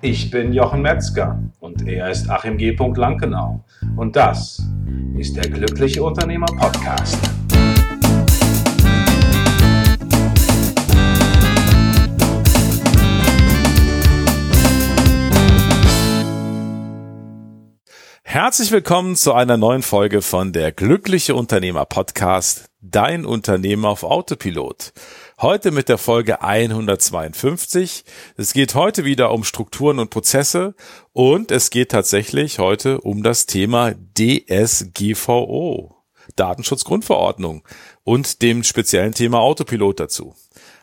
Ich bin Jochen Metzger und er ist Achim G. Lankenau. Und das ist der Glückliche Unternehmer Podcast. Herzlich willkommen zu einer neuen Folge von der Glückliche Unternehmer Podcast, dein Unternehmer auf Autopilot. Heute mit der Folge 152. Es geht heute wieder um Strukturen und Prozesse und es geht tatsächlich heute um das Thema DSGVO, Datenschutzgrundverordnung und dem speziellen Thema Autopilot dazu.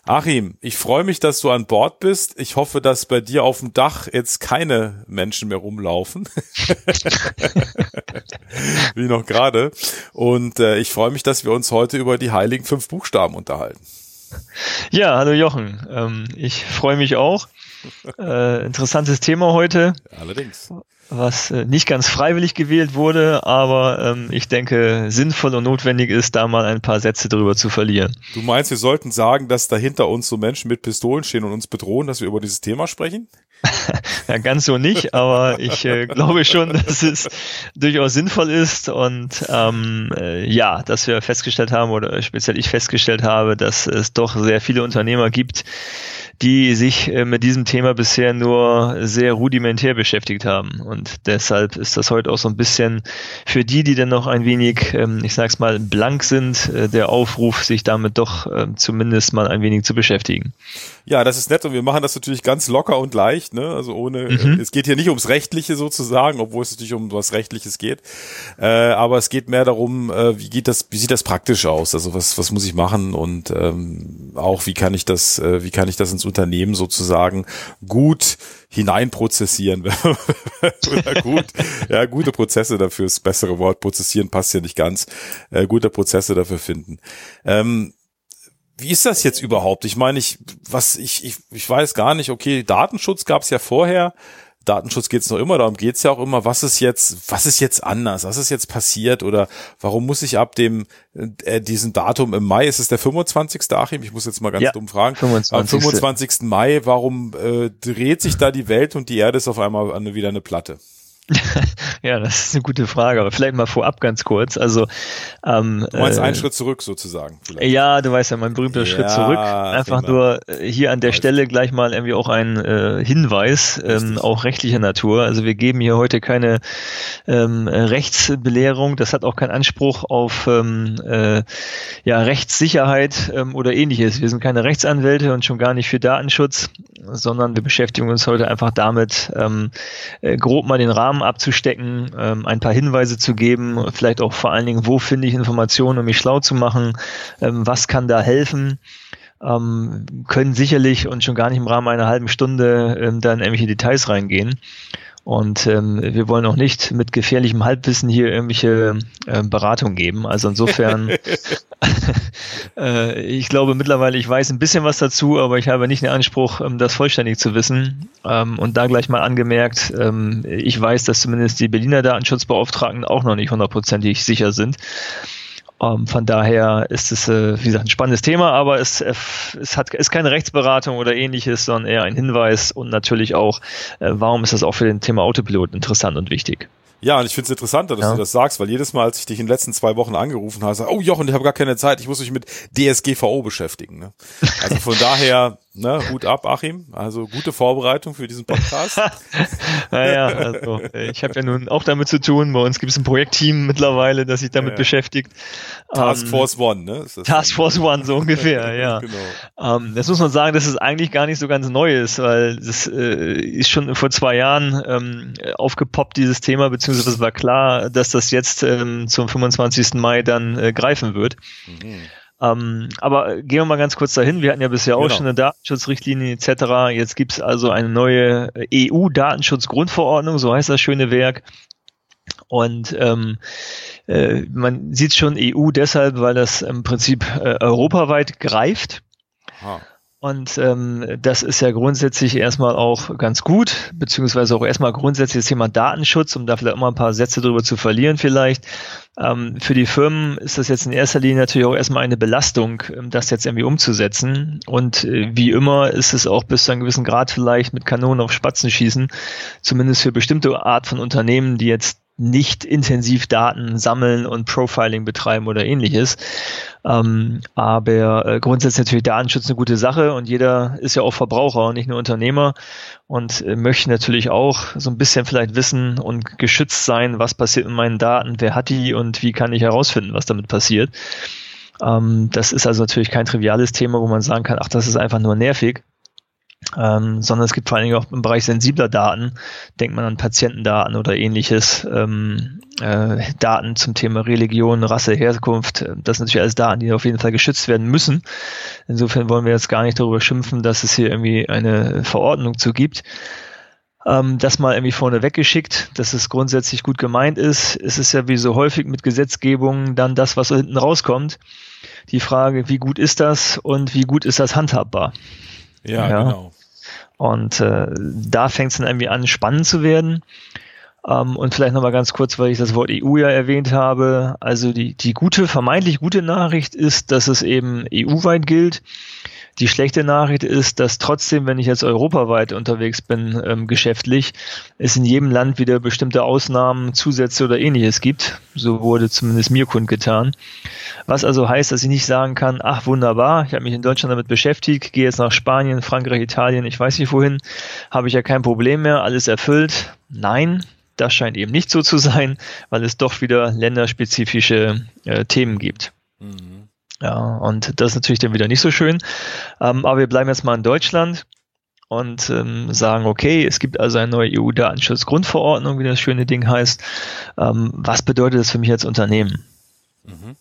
Achim, ich freue mich, dass du an Bord bist. Ich hoffe, dass bei dir auf dem Dach jetzt keine Menschen mehr rumlaufen. Wie noch gerade. Und äh, ich freue mich, dass wir uns heute über die heiligen fünf Buchstaben unterhalten. Ja, hallo Jochen. Ähm, ich freue mich auch. Äh, interessantes Thema heute. Allerdings. Was äh, nicht ganz freiwillig gewählt wurde, aber ähm, ich denke, sinnvoll und notwendig ist, da mal ein paar Sätze drüber zu verlieren. Du meinst, wir sollten sagen, dass dahinter uns so Menschen mit Pistolen stehen und uns bedrohen, dass wir über dieses Thema sprechen? ja, ganz so nicht, aber ich äh, glaube schon, dass es durchaus sinnvoll ist und ähm, äh, ja, dass wir festgestellt haben oder speziell ich festgestellt habe, dass es doch sehr viele Unternehmer gibt, die sich äh, mit diesem Thema bisher nur sehr rudimentär beschäftigt haben. Und deshalb ist das heute auch so ein bisschen für die, die dann noch ein wenig, ähm, ich sag's mal, blank sind, äh, der Aufruf, sich damit doch ähm, zumindest mal ein wenig zu beschäftigen. Ja, das ist nett und wir machen das natürlich ganz locker und leicht, ne? Also ohne, mhm. es geht hier nicht ums Rechtliche sozusagen, obwohl es natürlich um was Rechtliches geht. Äh, aber es geht mehr darum, äh, wie geht das, wie sieht das praktisch aus? Also was, was muss ich machen und ähm, auch wie kann ich das, äh, wie kann ich das ins Unternehmen sozusagen gut hineinprozessieren oder gut, ja, gute Prozesse dafür, das bessere Wort, prozessieren passt ja nicht ganz, äh, gute Prozesse dafür finden. Ähm, wie ist das jetzt überhaupt? Ich meine, ich, was, ich, ich, ich weiß gar nicht, okay, Datenschutz gab es ja vorher. Datenschutz geht es noch immer, darum geht es ja auch immer, was ist jetzt, was ist jetzt anders, was ist jetzt passiert oder warum muss ich ab dem äh, diesen Datum im Mai, ist es der 25. Achim? Ich muss jetzt mal ganz ja, dumm fragen. 25. Am 25. Mai, warum äh, dreht sich da die Welt und die Erde ist auf einmal wieder eine Platte? ja, das ist eine gute Frage, aber vielleicht mal vorab ganz kurz. Also, ähm, du meinst äh, einen Schritt zurück sozusagen. Vielleicht. Ja, du weißt ja, mein berühmter ja, Schritt zurück. Einfach nur äh, hier an der Stelle gleich mal irgendwie auch ein äh, Hinweis, ähm, auch rechtlicher Natur. Also wir geben hier heute keine ähm, Rechtsbelehrung. Das hat auch keinen Anspruch auf ähm, äh, ja, Rechtssicherheit ähm, oder ähnliches. Wir sind keine Rechtsanwälte und schon gar nicht für Datenschutz, sondern wir beschäftigen uns heute einfach damit, ähm, äh, grob mal den Rahmen Rahmen abzustecken, ähm, ein paar Hinweise zu geben, vielleicht auch vor allen Dingen, wo finde ich Informationen, um mich schlau zu machen, ähm, was kann da helfen. Ähm, können sicherlich und schon gar nicht im Rahmen einer halben Stunde ähm, dann irgendwelche Details reingehen. Und ähm, wir wollen auch nicht mit gefährlichem Halbwissen hier irgendwelche äh, Beratung geben. Also insofern, äh, ich glaube mittlerweile, ich weiß ein bisschen was dazu, aber ich habe nicht den Anspruch, ähm, das vollständig zu wissen. Ähm, und da gleich mal angemerkt, ähm, ich weiß, dass zumindest die Berliner Datenschutzbeauftragten auch noch nicht hundertprozentig sicher sind. Ähm, von daher ist es, äh, wie gesagt, ein spannendes Thema, aber es, äh, es hat, ist keine Rechtsberatung oder ähnliches, sondern eher ein Hinweis und natürlich auch, äh, warum ist das auch für den Thema Autopilot interessant und wichtig. Ja, und ich finde es interessant, dass ja. du das sagst, weil jedes Mal, als ich dich in den letzten zwei Wochen angerufen habe, sag, oh Jochen, ich habe gar keine Zeit, ich muss mich mit DSGVO beschäftigen. Ne? Also von daher, ne, Hut ab, Achim. Also gute Vorbereitung für diesen Podcast. naja, also ich habe ja nun auch damit zu tun. Bei uns gibt es ein Projektteam mittlerweile, das sich damit ja, ja. beschäftigt. Task ähm, Force One, ne? Task Force One, so ungefähr, ja. genau. Ähm, das muss man sagen, dass es eigentlich gar nicht so ganz neu ist, weil das äh, ist schon vor zwei Jahren ähm, aufgepoppt, dieses Thema, beziehungsweise es war klar, dass das jetzt ähm, zum 25. Mai dann äh, greifen wird. Mhm. Ähm, aber gehen wir mal ganz kurz dahin. Wir hatten ja bisher auch genau. schon eine Datenschutzrichtlinie etc. Jetzt gibt es also eine neue EU-Datenschutzgrundverordnung, so heißt das schöne Werk. Und ähm, äh, man sieht schon EU deshalb, weil das im Prinzip äh, europaweit greift. Aha. Und ähm, das ist ja grundsätzlich erstmal auch ganz gut, beziehungsweise auch erstmal grundsätzlich das Thema Datenschutz, um da vielleicht mal ein paar Sätze drüber zu verlieren vielleicht. Ähm, für die Firmen ist das jetzt in erster Linie natürlich auch erstmal eine Belastung, ähm, das jetzt irgendwie umzusetzen. Und äh, wie immer ist es auch bis zu einem gewissen Grad vielleicht mit Kanonen auf Spatzen schießen, zumindest für bestimmte Art von Unternehmen, die jetzt nicht intensiv Daten sammeln und Profiling betreiben oder ähnliches. Ähm, aber äh, grundsätzlich natürlich Datenschutz eine gute Sache und jeder ist ja auch Verbraucher und nicht nur Unternehmer und äh, möchte natürlich auch so ein bisschen vielleicht wissen und geschützt sein, was passiert mit meinen Daten, wer hat die und wie kann ich herausfinden, was damit passiert. Ähm, das ist also natürlich kein triviales Thema, wo man sagen kann, ach, das ist einfach nur nervig ähm, sondern es gibt vor allen Dingen auch im Bereich sensibler Daten, denkt man an Patientendaten oder ähnliches, ähm, äh, Daten zum Thema Religion, Rasse, Herkunft, das sind natürlich alles Daten, die auf jeden Fall geschützt werden müssen. Insofern wollen wir jetzt gar nicht darüber schimpfen, dass es hier irgendwie eine Verordnung zu gibt. Ähm, das mal irgendwie vorne weggeschickt, dass es grundsätzlich gut gemeint ist. Es ist ja wie so häufig mit Gesetzgebung dann das, was hinten rauskommt. Die Frage, wie gut ist das und wie gut ist das handhabbar? Ja, ja. genau. Und äh, da fängt es dann irgendwie an, spannend zu werden. Ähm, und vielleicht nochmal ganz kurz, weil ich das Wort EU ja erwähnt habe. Also die, die gute, vermeintlich gute Nachricht ist, dass es eben EU-weit gilt. Die schlechte Nachricht ist, dass trotzdem, wenn ich jetzt europaweit unterwegs bin, ähm, geschäftlich, es in jedem Land wieder bestimmte Ausnahmen, Zusätze oder ähnliches gibt. So wurde zumindest mir kundgetan. Was also heißt, dass ich nicht sagen kann, ach wunderbar, ich habe mich in Deutschland damit beschäftigt, gehe jetzt nach Spanien, Frankreich, Italien, ich weiß nicht wohin, habe ich ja kein Problem mehr, alles erfüllt. Nein, das scheint eben nicht so zu sein, weil es doch wieder länderspezifische äh, Themen gibt. Mhm. Ja, und das ist natürlich dann wieder nicht so schön. Ähm, aber wir bleiben jetzt mal in Deutschland und ähm, sagen, okay, es gibt also eine neue EU-Datenschutzgrundverordnung, wie das schöne Ding heißt. Ähm, was bedeutet das für mich als Unternehmen? Mhm.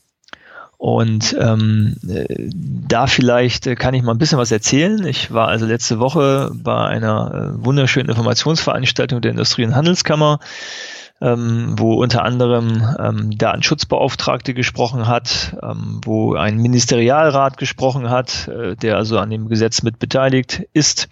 Und ähm, äh, da vielleicht kann ich mal ein bisschen was erzählen. Ich war also letzte Woche bei einer äh, wunderschönen Informationsveranstaltung der Industrie- und Handelskammer ähm, wo unter anderem ähm, Datenschutzbeauftragte gesprochen hat, ähm, wo ein Ministerialrat gesprochen hat, äh, der also an dem Gesetz mit beteiligt ist.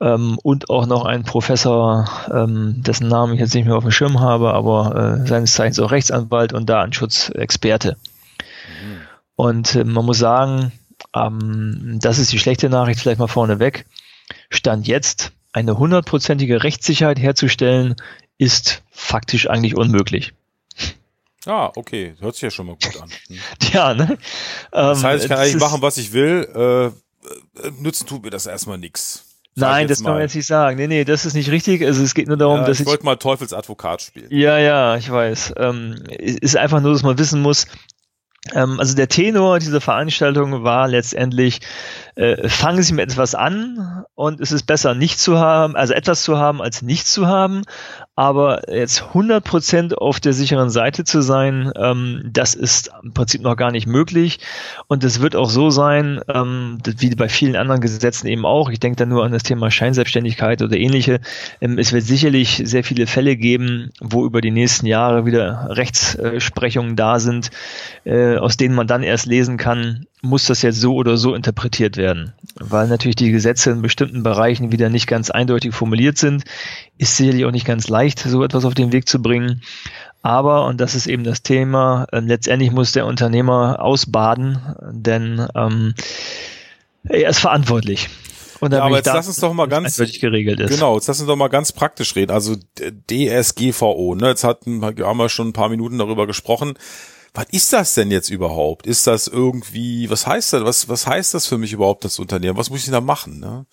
Ähm, und auch noch ein Professor, ähm, dessen Namen ich jetzt nicht mehr auf dem Schirm habe, aber äh, seines Zeichens auch Rechtsanwalt und Datenschutzexperte. Mhm. Und äh, man muss sagen, ähm, das ist die schlechte Nachricht vielleicht mal vorneweg. Stand jetzt eine hundertprozentige Rechtssicherheit herzustellen, ist faktisch eigentlich unmöglich. Ah, okay. Hört sich ja schon mal gut an. Hm. ja, ne? Das heißt, ich kann ähm, eigentlich machen, was ich will. Äh, äh, nützen tut mir das erstmal nix. Nein, das mal. kann man jetzt nicht sagen. Nee, nee, das ist nicht richtig. Also es geht nur darum, ja, dass ich... Ich wollte mal Teufelsadvokat spielen. Ja, ja, ich weiß. Ähm, ist einfach nur, dass man wissen muss, ähm, also der Tenor dieser Veranstaltung war letztendlich, äh, fangen Sie mit etwas an und es ist besser nicht zu haben, also etwas zu haben als nichts zu haben, aber jetzt 100% auf der sicheren Seite zu sein, ähm, das ist im Prinzip noch gar nicht möglich. Und es wird auch so sein, ähm, wie bei vielen anderen Gesetzen eben auch, ich denke da nur an das Thema Scheinselbstständigkeit oder ähnliche, ähm, es wird sicherlich sehr viele Fälle geben, wo über die nächsten Jahre wieder Rechtsprechungen da sind, äh, aus denen man dann erst lesen kann, muss das jetzt so oder so interpretiert werden. Weil natürlich die Gesetze in bestimmten Bereichen wieder nicht ganz eindeutig formuliert sind, ist sicherlich auch nicht ganz leicht, so etwas auf den Weg zu bringen. Aber, und das ist eben das Thema, äh, letztendlich muss der Unternehmer ausbaden, denn ähm, er ist verantwortlich. Und ja, aber jetzt lass uns doch mal ganz geregelt ist. Genau, jetzt lass uns doch mal ganz praktisch reden. Also DSGVO, ne? Jetzt hatten, haben wir schon ein paar Minuten darüber gesprochen was ist das denn jetzt überhaupt? Ist das irgendwie, was heißt das? Was, was heißt das für mich überhaupt, das Unternehmen? Was muss ich da machen? Ne?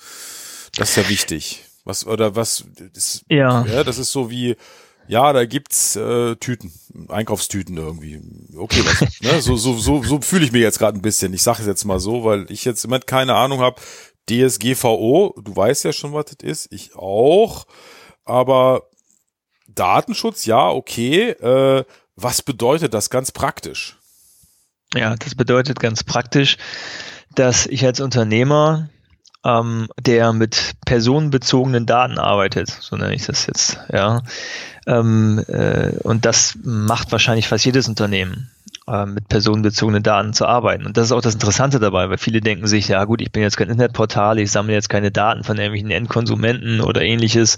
Das ist ja wichtig. Was, oder was, das, ja. ja, das ist so wie, ja, da gibt's äh, Tüten, Einkaufstüten irgendwie. Okay, was, ne? so so so so fühle ich mich jetzt gerade ein bisschen. Ich sage es jetzt mal so, weil ich jetzt im Moment keine Ahnung habe. DSGVO, du weißt ja schon, was das ist, ich auch. Aber Datenschutz, ja, okay. Äh, was bedeutet das ganz praktisch? Ja, das bedeutet ganz praktisch, dass ich als Unternehmer, ähm, der mit personenbezogenen Daten arbeitet, so nenne ich das jetzt, ja, ähm, äh, und das macht wahrscheinlich fast jedes Unternehmen. Äh, mit personenbezogenen Daten zu arbeiten. Und das ist auch das Interessante dabei, weil viele denken sich, ja gut, ich bin jetzt kein Internetportal, ich sammle jetzt keine Daten von irgendwelchen Endkonsumenten oder ähnliches.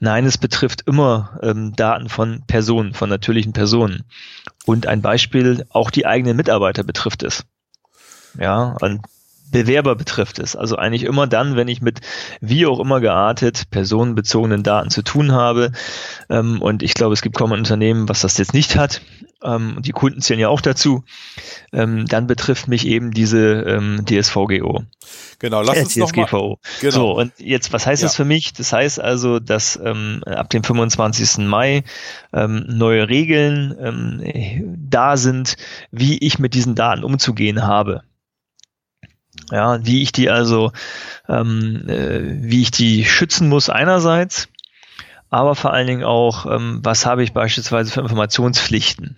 Nein, es betrifft immer ähm, Daten von Personen, von natürlichen Personen. Und ein Beispiel, auch die eigenen Mitarbeiter betrifft es. Ja, und Bewerber betrifft es. Also eigentlich immer dann, wenn ich mit wie auch immer geartet personenbezogenen Daten zu tun habe. Ähm, und ich glaube, es gibt kaum ein Unternehmen, was das jetzt nicht hat. Ähm, die Kunden zählen ja auch dazu. Ähm, dann betrifft mich eben diese ähm, DSVGO. Genau, lass äh, uns DSGVO. noch mal, genau. So, und jetzt, was heißt ja. das für mich? Das heißt also, dass ähm, ab dem 25. Mai ähm, neue Regeln ähm, da sind, wie ich mit diesen Daten umzugehen habe. Ja, wie ich die also, ähm, äh, wie ich die schützen muss einerseits, aber vor allen Dingen auch, ähm, was habe ich beispielsweise für Informationspflichten.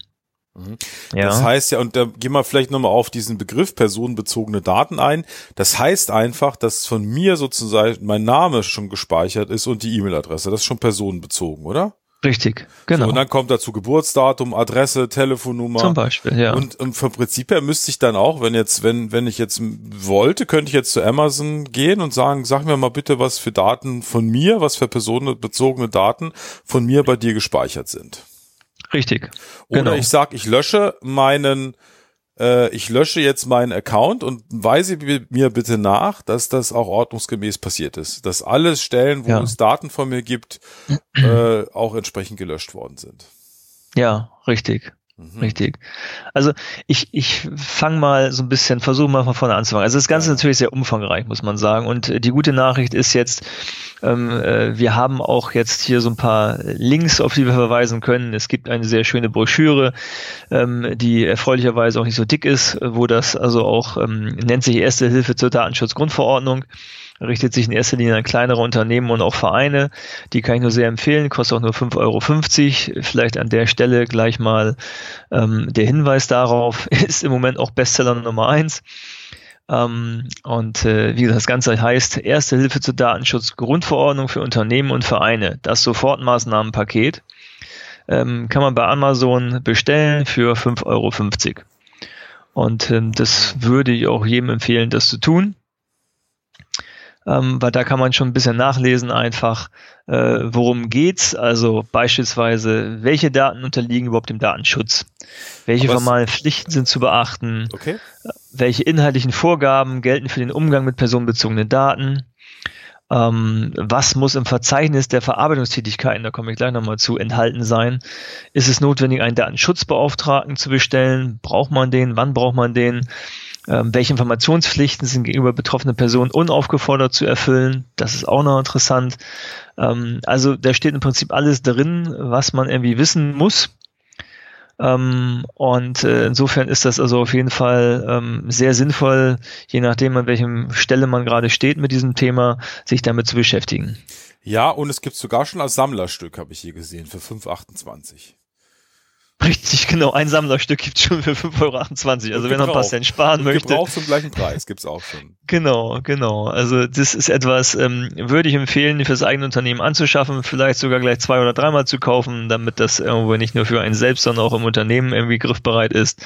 Mhm. Ja. Das heißt ja, und da gehen wir vielleicht nochmal auf diesen Begriff personenbezogene Daten ein. Das heißt einfach, dass von mir sozusagen mein Name schon gespeichert ist und die E-Mail-Adresse. Das ist schon personenbezogen, oder? Richtig, genau. So, und dann kommt dazu Geburtsdatum, Adresse, Telefonnummer. Zum Beispiel, ja. Und, und vom Prinzip her müsste ich dann auch, wenn jetzt, wenn, wenn ich jetzt wollte, könnte ich jetzt zu Amazon gehen und sagen, sag mir mal bitte, was für Daten von mir, was für personenbezogene Daten von mir bei dir gespeichert sind. Richtig. Oder genau. ich sag, ich lösche meinen äh, ich lösche jetzt meinen Account und weise mir bitte nach, dass das auch ordnungsgemäß passiert ist. Dass alle Stellen, wo ja. es Daten von mir gibt, äh, auch entsprechend gelöscht worden sind. Ja, richtig. Mhm. Richtig. Also ich, ich fange mal so ein bisschen, versuche mal von vorne anzufangen. Also das Ganze ist natürlich sehr umfangreich, muss man sagen. Und die gute Nachricht ist jetzt, ähm, äh, wir haben auch jetzt hier so ein paar Links, auf die wir verweisen können. Es gibt eine sehr schöne Broschüre, ähm, die erfreulicherweise auch nicht so dick ist, wo das also auch ähm, nennt sich Erste Hilfe zur Datenschutzgrundverordnung richtet sich in erster Linie an kleinere Unternehmen und auch Vereine. Die kann ich nur sehr empfehlen, kostet auch nur 5,50 Euro. Vielleicht an der Stelle gleich mal ähm, der Hinweis darauf, ist im Moment auch Bestseller Nummer eins. Ähm, und äh, wie das Ganze heißt Erste Hilfe zur Datenschutz Grundverordnung für Unternehmen und Vereine. Das Sofortmaßnahmenpaket ähm, kann man bei Amazon bestellen für 5,50 Euro. Und ähm, das würde ich auch jedem empfehlen, das zu tun ähm, weil da kann man schon ein bisschen nachlesen einfach, äh, worum geht's. Also beispielsweise, welche Daten unterliegen überhaupt dem Datenschutz? Welche formalen Pflichten sind zu beachten? Okay. Welche inhaltlichen Vorgaben gelten für den Umgang mit personenbezogenen Daten? Ähm, was muss im Verzeichnis der Verarbeitungstätigkeiten, da komme ich gleich nochmal zu, enthalten sein? Ist es notwendig, einen Datenschutzbeauftragten zu bestellen? Braucht man den? Wann braucht man den? Ähm, welche Informationspflichten sind gegenüber betroffenen Personen unaufgefordert zu erfüllen? Das ist auch noch interessant. Ähm, also da steht im Prinzip alles drin, was man irgendwie wissen muss. Ähm, und äh, insofern ist das also auf jeden Fall sehr sinnvoll, je nachdem, an welchem Stelle man gerade steht mit diesem Thema, sich damit zu beschäftigen. Ja, und es gibt sogar schon als Sammlerstück, habe ich hier gesehen, für 5,28. Richtig, genau. Ein Sammlerstück gibt es schon für 5,28 Euro. Also wenn man ein paar Cent sparen möchte. Gebrauch zum gleichen Preis gibt's auch schon. Genau, genau. Also das ist etwas, ähm, würde ich empfehlen, fürs eigene Unternehmen anzuschaffen, vielleicht sogar gleich zwei oder dreimal zu kaufen, damit das irgendwo nicht nur für einen selbst, sondern auch im Unternehmen irgendwie griffbereit ist.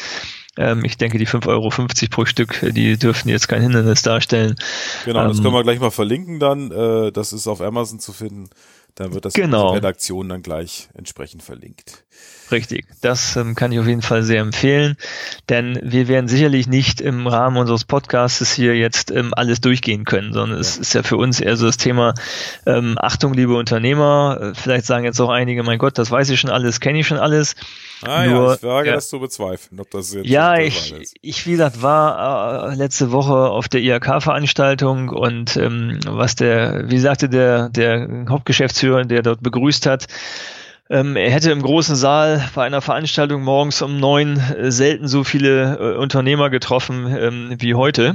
Ähm, ich denke, die 5,50 Euro pro Stück, die dürften jetzt kein Hindernis darstellen. Genau, ähm, das können wir gleich mal verlinken dann. Äh, das ist auf Amazon zu finden. Dann wird das genau. in der Redaktion dann gleich entsprechend verlinkt. Richtig, das ähm, kann ich auf jeden Fall sehr empfehlen, denn wir werden sicherlich nicht im Rahmen unseres Podcasts hier jetzt ähm, alles durchgehen können, sondern ja. es ist ja für uns eher so das Thema ähm, Achtung, liebe Unternehmer. Äh, vielleicht sagen jetzt auch einige, mein Gott, das weiß ich schon alles, kenne ich schon alles. Ah Nur, ja, ich wage ja, das zu bezweifeln, ob das jetzt Ja, ich, ich, wie gesagt, war äh, letzte Woche auf der IHK-Veranstaltung und ähm, was der, wie sagte der, der Hauptgeschäftsführer, der dort begrüßt hat, ähm, er hätte im großen Saal bei einer Veranstaltung morgens um neun äh, selten so viele äh, Unternehmer getroffen ähm, wie heute.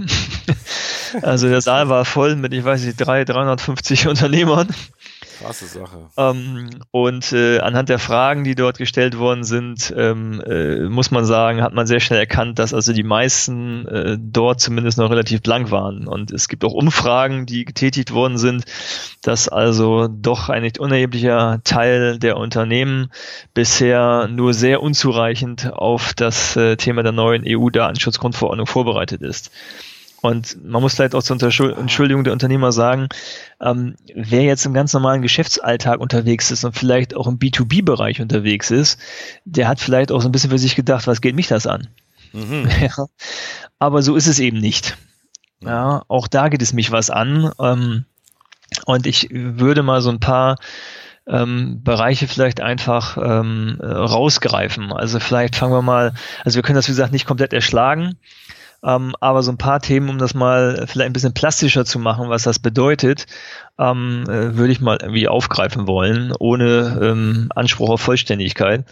also der Saal war voll mit, ich weiß nicht, drei, 350 Unternehmern. Krasse Sache. Ähm, und äh, anhand der Fragen, die dort gestellt worden sind, ähm, äh, muss man sagen, hat man sehr schnell erkannt, dass also die meisten äh, dort zumindest noch relativ blank waren. Und es gibt auch Umfragen, die getätigt worden sind, dass also doch ein nicht unerheblicher Teil der Unternehmen bisher nur sehr unzureichend auf das äh, Thema der neuen EU-Datenschutzgrundverordnung vorbereitet ist. Und man muss vielleicht auch zur Entschuldigung der Unternehmer sagen, ähm, wer jetzt im ganz normalen Geschäftsalltag unterwegs ist und vielleicht auch im B2B-Bereich unterwegs ist, der hat vielleicht auch so ein bisschen für sich gedacht, was geht mich das an? Mhm. Ja. Aber so ist es eben nicht. Ja, auch da geht es mich was an. Ähm, und ich würde mal so ein paar ähm, Bereiche vielleicht einfach ähm, rausgreifen. Also vielleicht fangen wir mal, also wir können das wie gesagt nicht komplett erschlagen, ähm, aber so ein paar Themen, um das mal vielleicht ein bisschen plastischer zu machen, was das bedeutet, ähm, äh, würde ich mal irgendwie aufgreifen wollen, ohne ähm, Anspruch auf Vollständigkeit.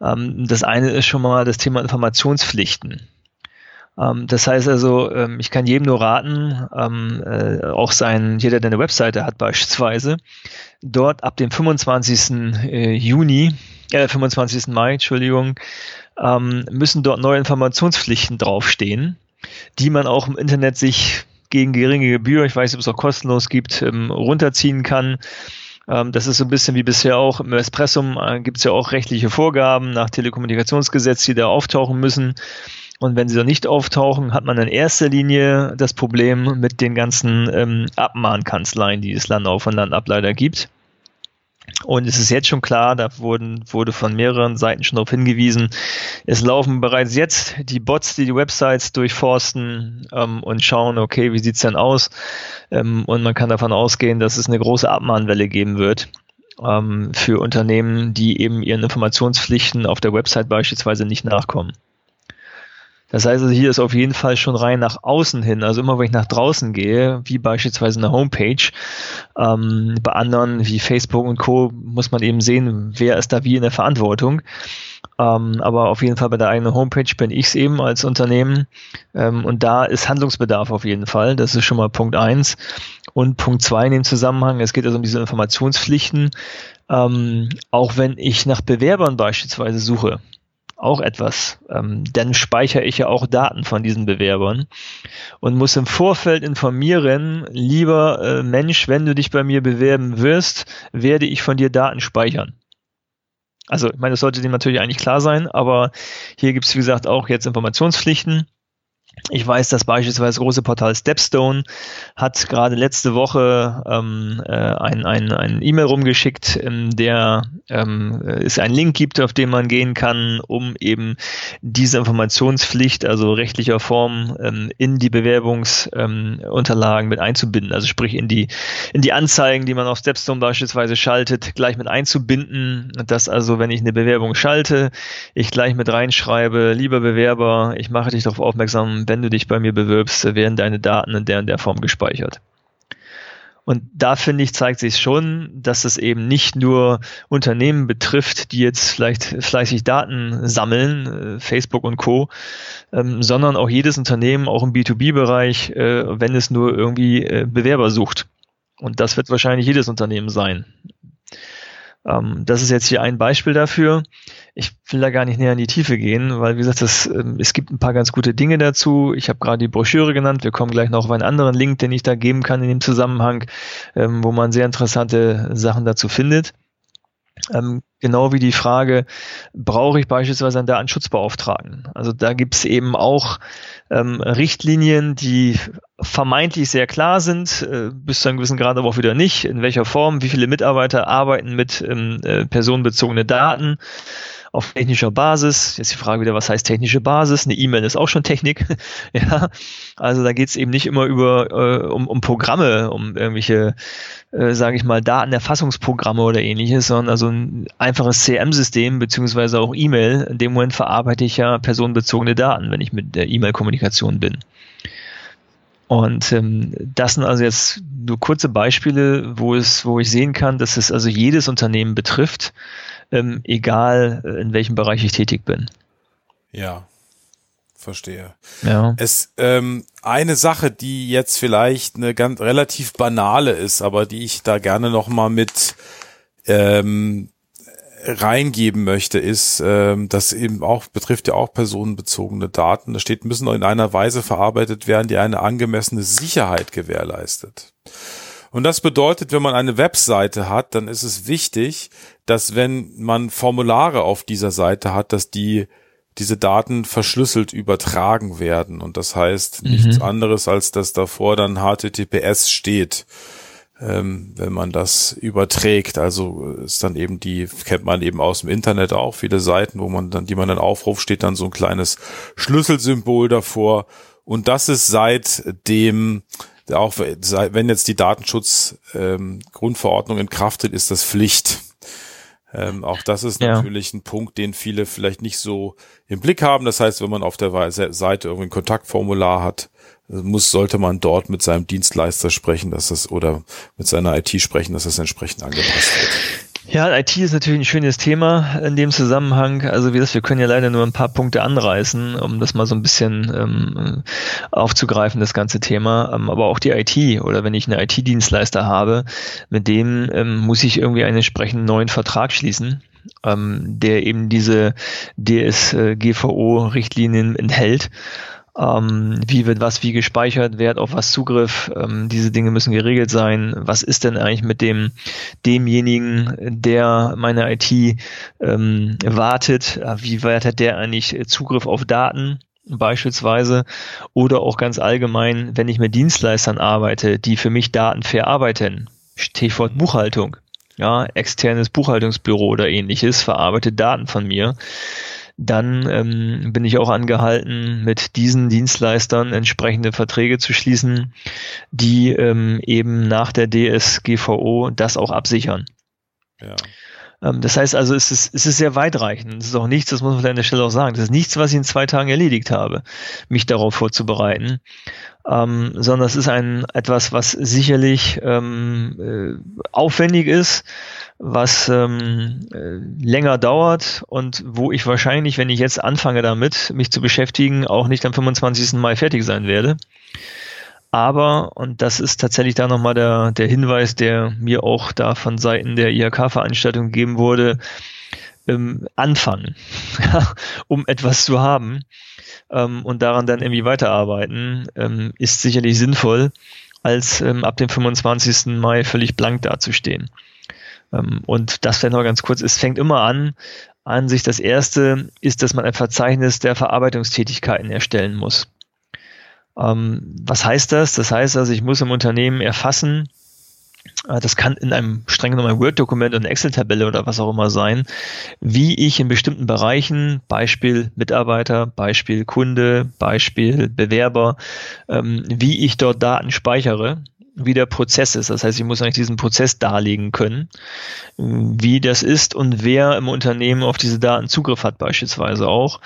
Ähm, das eine ist schon mal das Thema Informationspflichten. Ähm, das heißt also, ähm, ich kann jedem nur raten, äh, auch sein, jeder, der eine Webseite hat beispielsweise, dort ab dem 25. Äh, Juni, äh, 25. Mai, Entschuldigung, müssen dort neue Informationspflichten draufstehen die man auch im Internet sich gegen geringe Gebühr, ich weiß ob es auch kostenlos gibt, ähm, runterziehen kann. Ähm, das ist so ein bisschen wie bisher auch im Espressum, äh, gibt es ja auch rechtliche Vorgaben nach Telekommunikationsgesetz, die da auftauchen müssen. Und wenn sie da nicht auftauchen, hat man in erster Linie das Problem mit den ganzen ähm, Abmahnkanzleien, die es Land auf von Land ab leider gibt. Und es ist jetzt schon klar, da wurden, wurde von mehreren Seiten schon darauf hingewiesen, es laufen bereits jetzt die Bots, die die Websites durchforsten ähm, und schauen, okay, wie sieht's denn aus? Ähm, und man kann davon ausgehen, dass es eine große Abmahnwelle geben wird ähm, für Unternehmen, die eben ihren Informationspflichten auf der Website beispielsweise nicht nachkommen. Das heißt also, hier ist auf jeden Fall schon rein nach außen hin, also immer wenn ich nach draußen gehe, wie beispielsweise eine Homepage, ähm, bei anderen wie Facebook und Co. muss man eben sehen, wer ist da wie in der Verantwortung. Ähm, aber auf jeden Fall bei der eigenen Homepage bin ich es eben als Unternehmen ähm, und da ist Handlungsbedarf auf jeden Fall. Das ist schon mal Punkt eins. Und Punkt zwei in dem Zusammenhang, es geht also um diese Informationspflichten. Ähm, auch wenn ich nach Bewerbern beispielsweise suche, auch etwas. Ähm, dann speichere ich ja auch Daten von diesen Bewerbern und muss im Vorfeld informieren, lieber äh, Mensch, wenn du dich bei mir bewerben wirst, werde ich von dir Daten speichern. Also, ich meine, das sollte dem natürlich eigentlich klar sein, aber hier gibt es, wie gesagt, auch jetzt Informationspflichten. Ich weiß, dass beispielsweise das große Portal Stepstone hat gerade letzte Woche ähm, äh, ein, ein, ein E-Mail rumgeschickt, in der ähm, es einen Link gibt, auf den man gehen kann, um eben diese Informationspflicht, also rechtlicher Form, ähm, in die Bewerbungsunterlagen ähm, mit einzubinden. Also sprich in die, in die Anzeigen, die man auf Stepstone beispielsweise schaltet, gleich mit einzubinden. Dass also, wenn ich eine Bewerbung schalte, ich gleich mit reinschreibe, lieber Bewerber, ich mache dich darauf aufmerksam, wenn du dich bei mir bewirbst, werden deine Daten in der und der Form gespeichert. Und da finde ich, zeigt sich schon, dass es eben nicht nur Unternehmen betrifft, die jetzt vielleicht fleißig Daten sammeln, äh, Facebook und Co., ähm, sondern auch jedes Unternehmen, auch im B2B-Bereich, äh, wenn es nur irgendwie äh, Bewerber sucht. Und das wird wahrscheinlich jedes Unternehmen sein. Ähm, das ist jetzt hier ein Beispiel dafür. Ich will da gar nicht näher in die Tiefe gehen, weil wie gesagt, das, ähm, es gibt ein paar ganz gute Dinge dazu. Ich habe gerade die Broschüre genannt. Wir kommen gleich noch auf einen anderen Link, den ich da geben kann in dem Zusammenhang, ähm, wo man sehr interessante Sachen dazu findet. Ähm, genau wie die Frage, brauche ich beispielsweise einen Datenschutzbeauftragten? Also da gibt es eben auch ähm, Richtlinien, die vermeintlich sehr klar sind, äh, bis zu einem gewissen Grad aber auch wieder nicht. In welcher Form, wie viele Mitarbeiter arbeiten mit ähm, äh, personenbezogene Daten auf technischer Basis. Jetzt die Frage wieder, was heißt technische Basis? Eine E-Mail ist auch schon Technik. ja, also da geht es eben nicht immer über äh, um, um Programme, um irgendwelche, äh, sage ich mal, Datenerfassungsprogramme oder ähnliches, sondern also ein einfaches CM-System beziehungsweise auch E-Mail. In dem Moment verarbeite ich ja personenbezogene Daten, wenn ich mit der E-Mail-Kommunikation bin. Und ähm, das sind also jetzt nur kurze Beispiele, wo es, wo ich sehen kann, dass es also jedes Unternehmen betrifft ähm, egal äh, in welchem Bereich ich tätig bin. Ja, verstehe. Ja. Es ähm, eine Sache, die jetzt vielleicht eine ganz relativ banale ist, aber die ich da gerne noch mal mit ähm, reingeben möchte, ist, ähm, das eben auch betrifft ja auch personenbezogene Daten. Da steht, müssen in einer Weise verarbeitet werden, die eine angemessene Sicherheit gewährleistet. Und das bedeutet, wenn man eine Webseite hat, dann ist es wichtig, dass wenn man Formulare auf dieser Seite hat, dass die diese Daten verschlüsselt übertragen werden. Und das heißt mhm. nichts anderes, als dass davor dann HTTPS steht ähm, wenn man das überträgt. Also ist dann eben die, kennt man eben aus dem Internet auch, viele Seiten, wo man dann, die man dann aufruft, steht dann so ein kleines Schlüsselsymbol davor. Und das ist seitdem, auch wenn jetzt die Datenschutz-Grundverordnung ähm, in Kraft tritt, ist das Pflicht. Ähm, auch das ist ja. natürlich ein Punkt, den viele vielleicht nicht so im Blick haben. Das heißt, wenn man auf der Seite irgendwie ein Kontaktformular hat, muss, sollte man dort mit seinem Dienstleister sprechen, dass das oder mit seiner IT sprechen, dass das entsprechend angepasst wird. Ja, IT ist natürlich ein schönes Thema in dem Zusammenhang. Also wie das, wir können ja leider nur ein paar Punkte anreißen, um das mal so ein bisschen ähm, aufzugreifen, das ganze Thema. Ähm, aber auch die IT oder wenn ich einen IT-Dienstleister habe, mit dem ähm, muss ich irgendwie einen entsprechenden neuen Vertrag schließen, ähm, der eben diese DSGVO-Richtlinien enthält ähm, wie wird was wie gespeichert, wer hat auf was Zugriff, ähm, diese Dinge müssen geregelt sein. Was ist denn eigentlich mit dem demjenigen, der meine IT ähm, wartet? Wie weit hat der eigentlich Zugriff auf Daten? beispielsweise oder auch ganz allgemein, wenn ich mit Dienstleistern arbeite, die für mich Daten verarbeiten. Stichwort Buchhaltung. Ja, externes Buchhaltungsbüro oder ähnliches verarbeitet Daten von mir dann ähm, bin ich auch angehalten, mit diesen Dienstleistern entsprechende Verträge zu schließen, die ähm, eben nach der DSGVO das auch absichern. Ja. Ähm, das heißt also, es ist, es ist sehr weitreichend. Es ist auch nichts, das muss man an der Stelle auch sagen, das ist nichts, was ich in zwei Tagen erledigt habe, mich darauf vorzubereiten. Ähm, sondern es ist ein etwas, was sicherlich ähm, äh, aufwendig ist, was ähm, äh, länger dauert und wo ich wahrscheinlich, wenn ich jetzt anfange damit, mich zu beschäftigen, auch nicht am 25. Mai fertig sein werde. Aber, und das ist tatsächlich da nochmal der, der Hinweis, der mir auch da von Seiten der IHK-Veranstaltung gegeben wurde, ähm, anfangen, um etwas zu haben ähm, und daran dann irgendwie weiterarbeiten, ähm, ist sicherlich sinnvoll, als ähm, ab dem 25. Mai völlig blank dazustehen. Ähm, und das vielleicht noch ganz kurz, es fängt immer an, an sich das erste ist, dass man ein Verzeichnis der Verarbeitungstätigkeiten erstellen muss. Ähm, was heißt das? Das heißt also, ich muss im Unternehmen erfassen, äh, das kann in einem streng genommen Word-Dokument und Excel-Tabelle oder was auch immer sein, wie ich in bestimmten Bereichen, Beispiel Mitarbeiter, Beispiel Kunde, Beispiel Bewerber, ähm, wie ich dort Daten speichere wie der Prozess ist. Das heißt, ich muss eigentlich diesen Prozess darlegen können, wie das ist und wer im Unternehmen auf diese Daten Zugriff hat beispielsweise auch.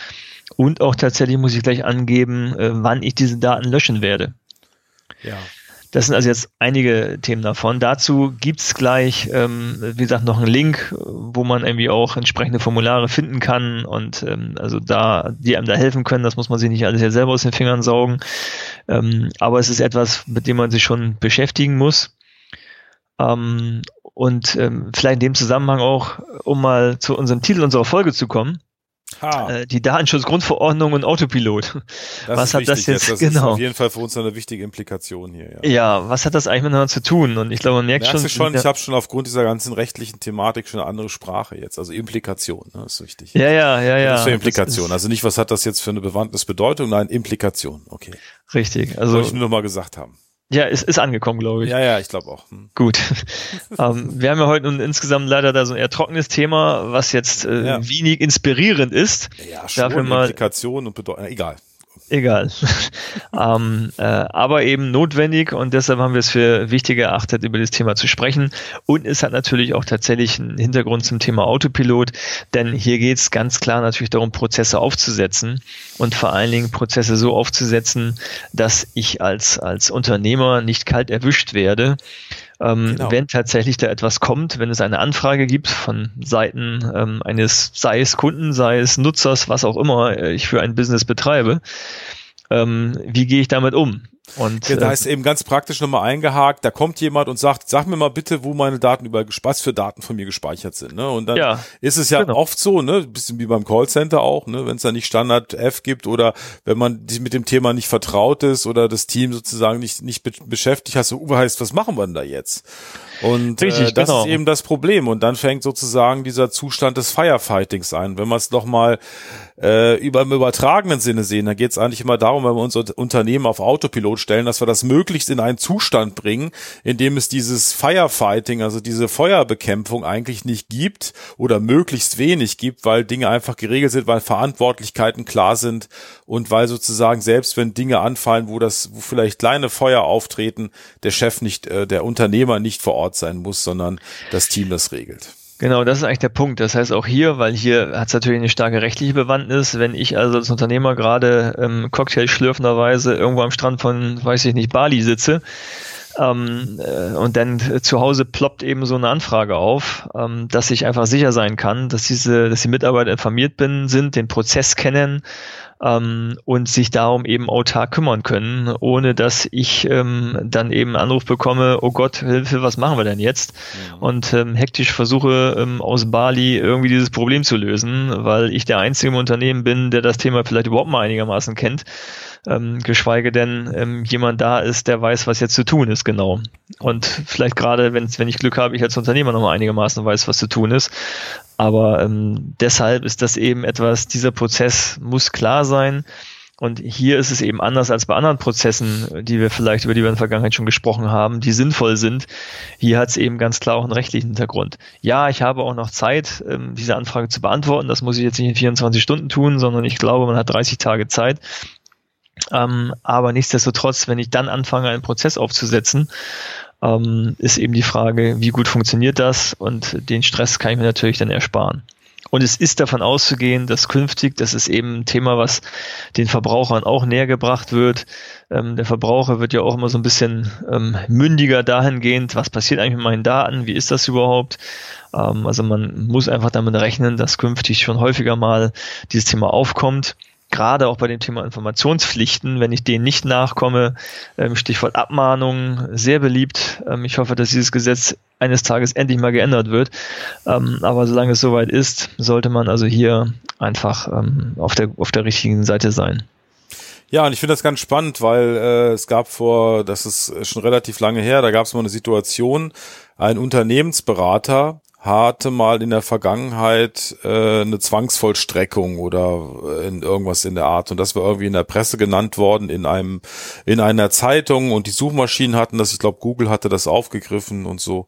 Und auch tatsächlich muss ich gleich angeben, äh, wann ich diese Daten löschen werde. Ja. Das sind also jetzt einige Themen davon. Dazu gibt's gleich, ähm, wie gesagt, noch einen Link, wo man irgendwie auch entsprechende Formulare finden kann und ähm, also da, die einem da helfen können. Das muss man sich nicht alles ja selber aus den Fingern saugen. Ähm, aber es ist etwas, mit dem man sich schon beschäftigen muss. Ähm, und ähm, vielleicht in dem Zusammenhang auch, um mal zu unserem Titel unserer Folge zu kommen. Äh, die Datenschutzgrundverordnung und Autopilot. Das was hat das jetzt, das genau? Ist auf jeden Fall für uns eine wichtige Implikation hier. Ja, ja was hat das eigentlich miteinander zu tun? Und ich glaube, man merkt Merkst schon. schon ich habe schon aufgrund dieser ganzen rechtlichen Thematik schon eine andere Sprache jetzt. Also Implikation, ne, ist wichtig. Ja, ja, ja, ja. Das ist für Implikation. Also nicht, was hat das jetzt für eine Bewandtnisbedeutung? Nein, Implikation. Okay. Richtig. Also Wollte ich nur noch mal gesagt haben. Ja, es ist angekommen, glaube ich. Ja, ja, ich glaube auch. Hm. Gut. ähm, wir haben ja heute nun insgesamt leider da so ein eher trockenes Thema, was jetzt äh, ja. wenig inspirierend ist. Ja, schon Dafür mal Implikationen und Bedeutung. Egal egal. ähm, äh, aber eben notwendig und deshalb haben wir es für wichtig erachtet, über das Thema zu sprechen. Und es hat natürlich auch tatsächlich einen Hintergrund zum Thema Autopilot, denn hier geht es ganz klar natürlich darum, Prozesse aufzusetzen und vor allen Dingen Prozesse so aufzusetzen, dass ich als, als Unternehmer nicht kalt erwischt werde Ähm, genau. Wenn tatsächlich da etwas kommt, wenn es eine Anfrage gibt von Seiten ähm, eines, sei es Kunden, sei es Nutzers, was auch immer äh, ich für ein Business betreibe, ähm, wie gehe ich damit um? Und, ja, da äh, ist eben ganz praktisch nochmal eingehakt, da kommt jemand und sagt, sag mir mal bitte, wo meine Daten über was für Daten von mir gespeichert sind. Ne? Und dann ja, ist es ja genau. oft so, ne, bisschen wie beim Callcenter auch, ne, wenn es da nicht Standard F gibt oder wenn man sich mit dem Thema nicht vertraut ist oder das Team sozusagen nicht, nicht be beschäftigt hast, so heißt, was machen wir denn da jetzt? Und Richtig, äh, das genau. ist eben das Problem. Und dann fängt sozusagen dieser Zustand des Firefightings ein. Wenn wir es doch mal äh, über, im übertragenen Sinne sehen, dann geht es eigentlich immer darum, wenn wir unser Unternehmen auf Autopilot stellen, dass wir das möglichst in einen Zustand bringen, in dem es dieses Firefighting, also diese Feuerbekämpfung eigentlich nicht gibt oder möglichst wenig gibt, weil Dinge einfach geregelt sind, weil Verantwortlichkeiten klar sind und weil sozusagen selbst wenn Dinge anfallen, wo das, wo vielleicht kleine Feuer auftreten, der Chef nicht, äh, der Unternehmer nicht vor Ort sein muss, sondern das Team das regelt. Genau, das ist eigentlich der Punkt. Das heißt auch hier, weil hier hat es natürlich eine starke rechtliche Bewandtnis, wenn ich also als Unternehmer gerade ähm, Cocktail schlürfenderweise irgendwo am Strand von, weiß ich nicht, Bali sitze, ähm, äh, und dann zu Hause ploppt eben so eine Anfrage auf, ähm, dass ich einfach sicher sein kann, dass diese, dass die Mitarbeiter informiert bin, sind, den Prozess kennen ähm, und sich darum eben autark kümmern können, ohne dass ich ähm, dann eben einen Anruf bekomme, oh Gott, Hilfe, was machen wir denn jetzt? Mhm. Und ähm, hektisch versuche ähm, aus Bali irgendwie dieses Problem zu lösen, weil ich der einzige im Unternehmen bin, der das Thema vielleicht überhaupt mal einigermaßen kennt. Ähm, geschweige denn ähm, jemand da ist, der weiß, was jetzt zu tun ist, genau. Und vielleicht gerade, wenn, wenn ich Glück habe, ich als Unternehmer noch mal einigermaßen weiß, was zu tun ist. Aber ähm, deshalb ist das eben etwas, dieser Prozess muss klar sein. Und hier ist es eben anders als bei anderen Prozessen, die wir vielleicht über die wir in der Vergangenheit schon gesprochen haben, die sinnvoll sind. Hier hat es eben ganz klar auch einen rechtlichen Hintergrund. Ja, ich habe auch noch Zeit, ähm, diese Anfrage zu beantworten. Das muss ich jetzt nicht in 24 Stunden tun, sondern ich glaube, man hat 30 Tage Zeit. Ähm, aber nichtsdestotrotz, wenn ich dann anfange, einen Prozess aufzusetzen, ähm, ist eben die Frage, wie gut funktioniert das und den Stress kann ich mir natürlich dann ersparen. Und es ist davon auszugehen, dass künftig, das ist eben ein Thema, was den Verbrauchern auch näher gebracht wird. Ähm, der Verbraucher wird ja auch immer so ein bisschen ähm, mündiger dahingehend, was passiert eigentlich mit meinen Daten, wie ist das überhaupt? Ähm, also man muss einfach damit rechnen, dass künftig schon häufiger mal dieses Thema aufkommt gerade auch bei dem Thema Informationspflichten, wenn ich denen nicht nachkomme, ähm, Stichwort Abmahnung, sehr beliebt. Ähm, ich hoffe, dass dieses Gesetz eines Tages endlich mal geändert wird. Ähm, aber solange es soweit ist, sollte man also hier einfach auf, der, auf der richtigen Seite sein. Ja, und ich finde das ganz spannend, weil äh, es gab vor, das ist schon relativ lange her, da gab es mal eine Situation, ein Unternehmensberater hatte mal in der Vergangenheit äh, eine Zwangsvollstreckung oder äh, in irgendwas in der Art. Und das war irgendwie in der Presse genannt worden in einem in einer Zeitung. Und die Suchmaschinen hatten das, ich glaube Google hatte das aufgegriffen und so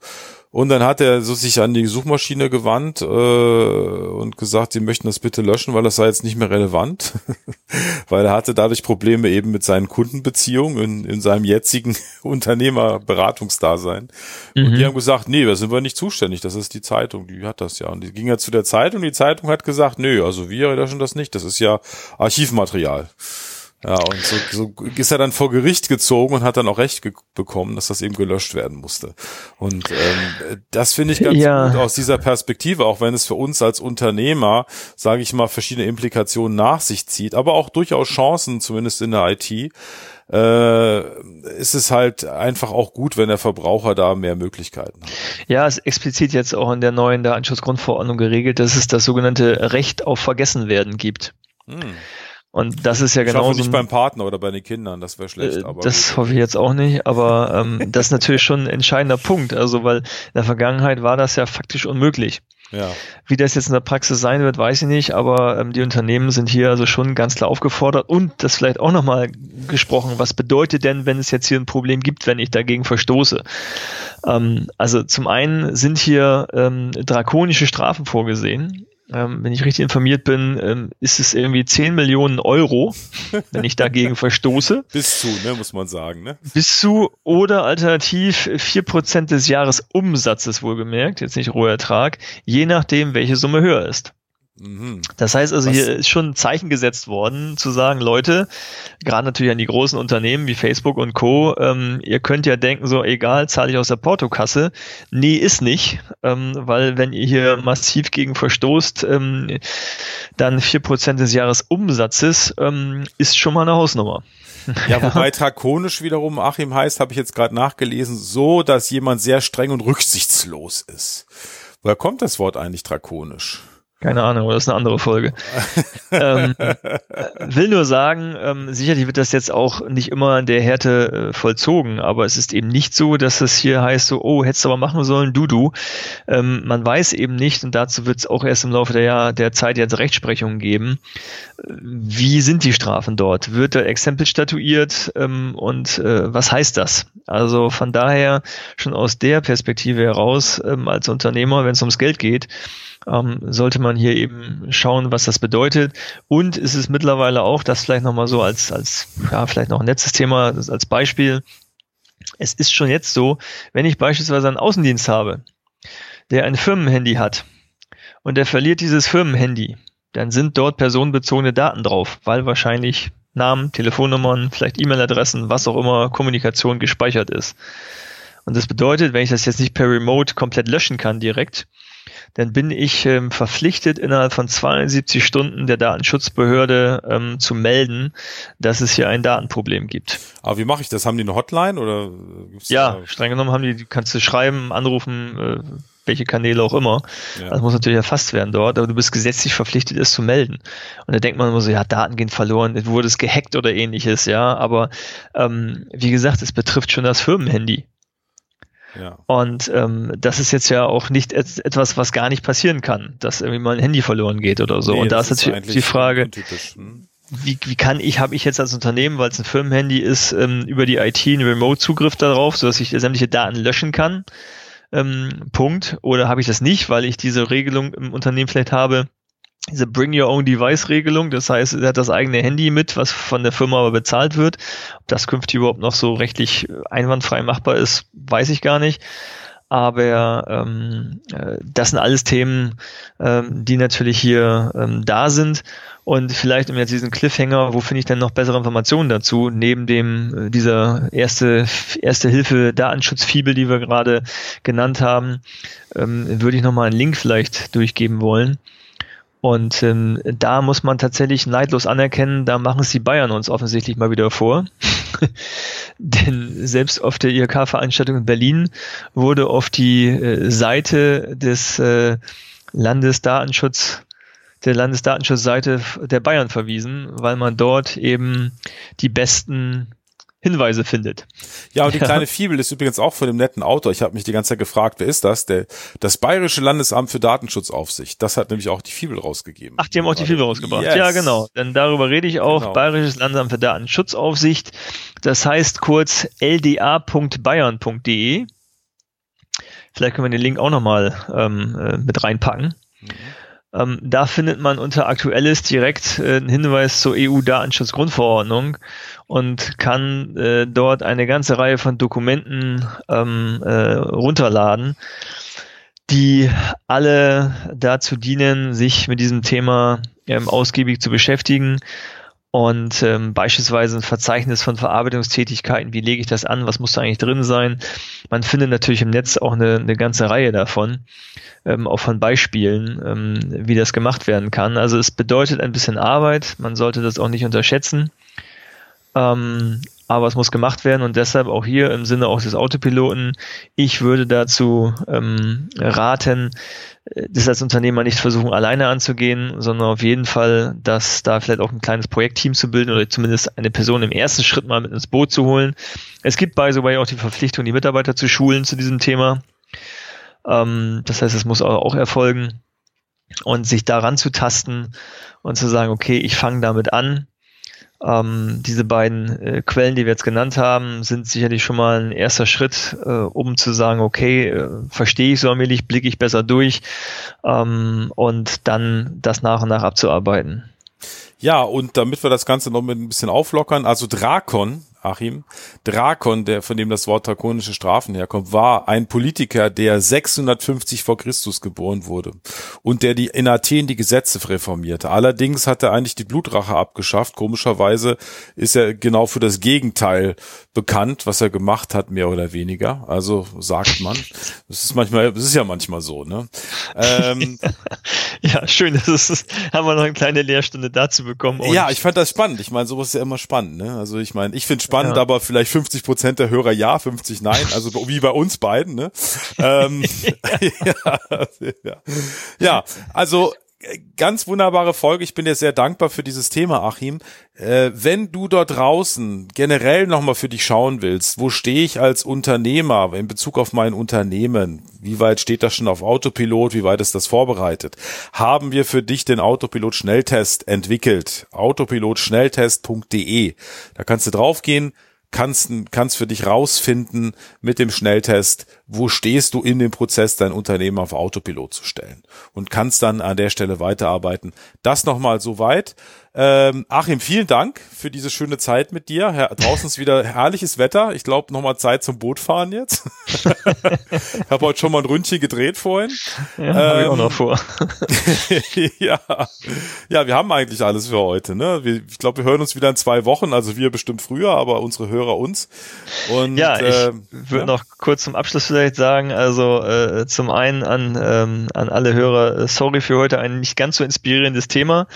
und dann hat er so sich an die Suchmaschine gewandt äh, und gesagt, sie möchten das bitte löschen, weil das sei jetzt nicht mehr relevant. weil er hatte dadurch Probleme eben mit seinen Kundenbeziehungen in, in seinem jetzigen Unternehmerberatungsdasein. Mhm. Und die haben gesagt, nee, da sind wir nicht zuständig, das ist die Zeitung, die hat das ja. Und die ging ja zu der Zeitung, die Zeitung hat gesagt, nö, also wir löschen das nicht, das ist ja Archivmaterial. Ja, und so, so ist er dann vor Gericht gezogen und hat dann auch Recht bekommen, dass das eben gelöscht werden musste. Und ähm, das finde ich ganz ja. gut aus dieser Perspektive, auch wenn es für uns als Unternehmer, sage ich mal, verschiedene Implikationen nach sich zieht, aber auch durchaus Chancen, zumindest in der IT, äh, ist es halt einfach auch gut, wenn der Verbraucher da mehr Möglichkeiten hat. Ja, es ist explizit jetzt auch in der neuen Datenschutzgrundverordnung geregelt, dass es das sogenannte Recht auf Vergessenwerden gibt. Hm. Und das ist ja genau. Ich hoffe nicht beim Partner oder bei den Kindern, das wäre schlecht. Äh, aber das hoffe ich jetzt auch nicht, aber ähm, das ist natürlich schon ein entscheidender Punkt. Also, weil in der Vergangenheit war das ja faktisch unmöglich. Ja. Wie das jetzt in der Praxis sein wird, weiß ich nicht, aber ähm, die Unternehmen sind hier also schon ganz klar aufgefordert und das vielleicht auch nochmal gesprochen, was bedeutet denn, wenn es jetzt hier ein Problem gibt, wenn ich dagegen verstoße? Ähm, also zum einen sind hier ähm, drakonische Strafen vorgesehen, ähm, wenn ich richtig informiert bin, ähm, ist es irgendwie 10 Millionen Euro, wenn ich dagegen verstoße. Bis zu, ne, muss man sagen. Ne? Bis zu oder alternativ 4% des Jahresumsatzes wohlgemerkt, jetzt nicht Rohertrag, je nachdem, welche Summe höher ist. Mhm. Das heißt also, Was? hier ist schon ein Zeichen gesetzt worden, zu sagen, Leute, gerade natürlich an die großen Unternehmen wie Facebook und Co., ähm, ihr könnt ja denken, so egal, zahle ich aus der Portokasse. Nee, ist nicht, ähm, weil wenn ihr hier massiv gegen verstoßt, ähm, dann vier Prozent des Jahresumsatzes ähm, ist schon mal eine Hausnummer. Ja, wobei drakonisch wiederum Achim heißt, habe ich jetzt gerade nachgelesen, so, dass jemand sehr streng und rücksichtslos ist. Woher kommt das Wort eigentlich drakonisch? Keine Ahnung, das ist eine andere Folge. ähm, will nur sagen, ähm, sicherlich wird das jetzt auch nicht immer in der Härte äh, vollzogen, aber es ist eben nicht so, dass es hier heißt, so, oh, hättest du aber machen sollen, du, du. Ähm, man weiß eben nicht, und dazu wird es auch erst im Laufe der, Jahr, der Zeit jetzt Rechtsprechungen geben, wie sind die Strafen dort? Wird der Exempel statuiert ähm, und äh, was heißt das? Also von daher schon aus der Perspektive heraus ähm, als Unternehmer, wenn es ums Geld geht, ähm, sollte man hier eben schauen, was das bedeutet. Und ist es mittlerweile auch, das vielleicht nochmal so als, als, ja, vielleicht noch ein letztes Thema als Beispiel. Es ist schon jetzt so, wenn ich beispielsweise einen Außendienst habe, der ein Firmenhandy hat und der verliert dieses Firmenhandy, dann sind dort personenbezogene Daten drauf, weil wahrscheinlich Namen, Telefonnummern, vielleicht E-Mail-Adressen, was auch immer, Kommunikation gespeichert ist. Und das bedeutet, wenn ich das jetzt nicht per Remote komplett löschen kann direkt, dann bin ich ähm, verpflichtet, innerhalb von 72 Stunden der Datenschutzbehörde ähm, zu melden, dass es hier ein Datenproblem gibt. Aber wie mache ich das? Haben die eine Hotline oder? Ja, streng genommen haben die, kannst du schreiben, anrufen, äh, welche Kanäle auch immer. Ja. Das muss natürlich erfasst werden dort, aber du bist gesetzlich verpflichtet, es zu melden. Und da denkt man immer so, ja, Daten gehen verloren, wurde es gehackt oder ähnliches, ja. Aber ähm, wie gesagt, es betrifft schon das Firmenhandy. Ja. Und ähm, das ist jetzt ja auch nicht et etwas, was gar nicht passieren kann, dass irgendwie mal ein Handy verloren geht oder so. Nee, und da ist natürlich die Frage, hm? wie, wie kann ich, habe ich jetzt als Unternehmen, weil es ein Firmenhandy ist, ähm, über die IT einen Remote-Zugriff darauf, sodass ich sämtliche Daten löschen kann? Ähm, Punkt. Oder habe ich das nicht, weil ich diese Regelung im Unternehmen vielleicht habe, diese Bring Your Own Device Regelung. Das heißt, er hat das eigene Handy mit, was von der Firma aber bezahlt wird. Ob das künftig überhaupt noch so rechtlich einwandfrei machbar ist, weiß ich gar nicht. Aber ähm, äh, das sind alles Themen, ähm, die natürlich hier ähm, da sind. Und vielleicht um jetzt diesen Cliffhanger, wo finde ich denn noch bessere Informationen dazu, neben dem äh, dieser erste erste Hilfe Datenschutzfibel, die wir gerade genannt haben, ähm, würde ich nochmal einen Link vielleicht durchgeben wollen. Und ähm, da muss man tatsächlich neidlos anerkennen, da machen es die Bayern uns offensichtlich mal wieder vor. Denn selbst auf der IHK-Veranstaltung in Berlin wurde auf die äh, Seite des äh, Landesdatenschutz der Landesdatenschutzseite der Bayern verwiesen, weil man dort eben die besten Hinweise findet. Ja, und die kleine Fibel ist übrigens auch von dem netten Autor. Ich habe mich die ganze Zeit gefragt, wer ist das? Der, das Bayerische Landesamt für Datenschutzaufsicht. Das hat nämlich auch die Fibel rausgegeben. Ach, die haben auch die Fibel rausgebracht. Yes. Ja, genau. Denn darüber rede ich auch. Genau. Bayerisches Landesamt für Datenschutzaufsicht. Das heißt kurz lda.bayern.de. Vielleicht können wir den Link auch nochmal ähm, äh, mit reinpacken. Mhm. Ähm, da findet man unter Aktuelles direkt äh, einen Hinweis zur EU-Datenschutzgrundverordnung und kann äh, dort eine ganze Reihe von Dokumenten ähm, äh, runterladen, die alle dazu dienen, sich mit diesem Thema ähm, ausgiebig zu beschäftigen und ähm, beispielsweise ein Verzeichnis von Verarbeitungstätigkeiten, wie lege ich das an, was muss da eigentlich drin sein. Man findet natürlich im Netz auch eine, eine ganze Reihe davon, ähm, auch von Beispielen, ähm, wie das gemacht werden kann. Also es bedeutet ein bisschen Arbeit, man sollte das auch nicht unterschätzen. Ähm, aber es muss gemacht werden und deshalb auch hier im Sinne auch des Autopiloten, ich würde dazu ähm, raten, äh, das als Unternehmer nicht versuchen, alleine anzugehen, sondern auf jeden Fall, dass da vielleicht auch ein kleines Projektteam zu bilden oder zumindest eine Person im ersten Schritt mal mit ins Boot zu holen. Es gibt by the way auch die Verpflichtung, die Mitarbeiter zu schulen zu diesem Thema. Ähm, das heißt, es muss auch erfolgen und sich daran zu tasten und zu sagen, okay, ich fange damit an ähm, diese beiden äh, Quellen, die wir jetzt genannt haben, sind sicherlich schon mal ein erster Schritt, äh, um zu sagen, okay, äh, verstehe ich so allmählich, blicke ich besser durch ähm, und dann das nach und nach abzuarbeiten. Ja, und damit wir das Ganze noch mit ein bisschen auflockern, also Drakon Achim. Drakon, der, von dem das Wort drakonische Strafen herkommt, war ein Politiker, der 650 vor Christus geboren wurde und der die in Athen die Gesetze reformierte. Allerdings hat er eigentlich die Blutrache abgeschafft. Komischerweise ist er genau für das Gegenteil bekannt, was er gemacht hat, mehr oder weniger. Also sagt man. Das ist manchmal, das ist ja manchmal so, ne? Ähm, ja, schön, das ist, haben wir noch eine kleine Lehrstunde dazu bekommen. Ja, ich fand das spannend. Ich meine, sowas ist ja immer spannend, ne? Also ich meine, ich finde spannend, ja. aber vielleicht 50 Prozent der Hörer ja, 50 nein. Also wie bei uns beiden, ne? ähm, ja. ja, ja, also ganz wunderbare Folge. Ich bin dir sehr dankbar für dieses Thema, Achim. Äh, wenn du dort draußen generell nochmal für dich schauen willst, wo stehe ich als Unternehmer in Bezug auf mein Unternehmen? Wie weit steht das schon auf Autopilot? Wie weit ist das vorbereitet? Haben wir für dich den Autopilot Schnelltest entwickelt? Autopilotschnelltest.de. Da kannst du draufgehen kannst, kannst für dich rausfinden mit dem Schnelltest, wo stehst du in dem Prozess, dein Unternehmen auf Autopilot zu stellen und kannst dann an der Stelle weiterarbeiten. Das nochmal so weit. Ähm, Achim, vielen Dank für diese schöne Zeit mit dir. Her draußen ist wieder herrliches Wetter. Ich glaube, nochmal Zeit zum Bootfahren jetzt. ich habe heute schon mal ein Ründchen gedreht vorhin. Ja, ähm, ich auch noch vor. ja. ja, wir haben eigentlich alles für heute. Ne? Wir, ich glaube, wir hören uns wieder in zwei Wochen. Also wir bestimmt früher, aber unsere Hörer uns. Und, ja, ich äh, würde ja. noch kurz zum Abschluss vielleicht sagen, also äh, zum einen an, ähm, an alle Hörer, äh, sorry für heute ein nicht ganz so inspirierendes Thema.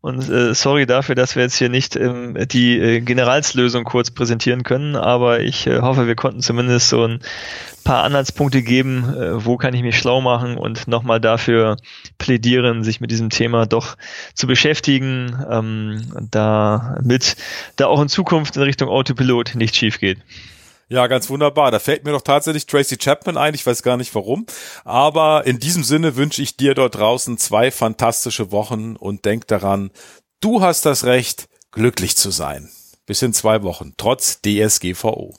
Und äh, sorry dafür, dass wir jetzt hier nicht ähm, die äh, Generalslösung kurz präsentieren können, aber ich äh, hoffe, wir konnten zumindest so ein paar Anhaltspunkte geben, äh, wo kann ich mich schlau machen und nochmal dafür plädieren, sich mit diesem Thema doch zu beschäftigen, ähm, damit da auch in Zukunft in Richtung Autopilot nicht schief geht. Ja, ganz wunderbar. Da fällt mir doch tatsächlich Tracy Chapman ein. Ich weiß gar nicht warum. Aber in diesem Sinne wünsche ich dir dort draußen zwei fantastische Wochen und denk daran, du hast das Recht, glücklich zu sein. Bis in zwei Wochen, trotz DSGVO.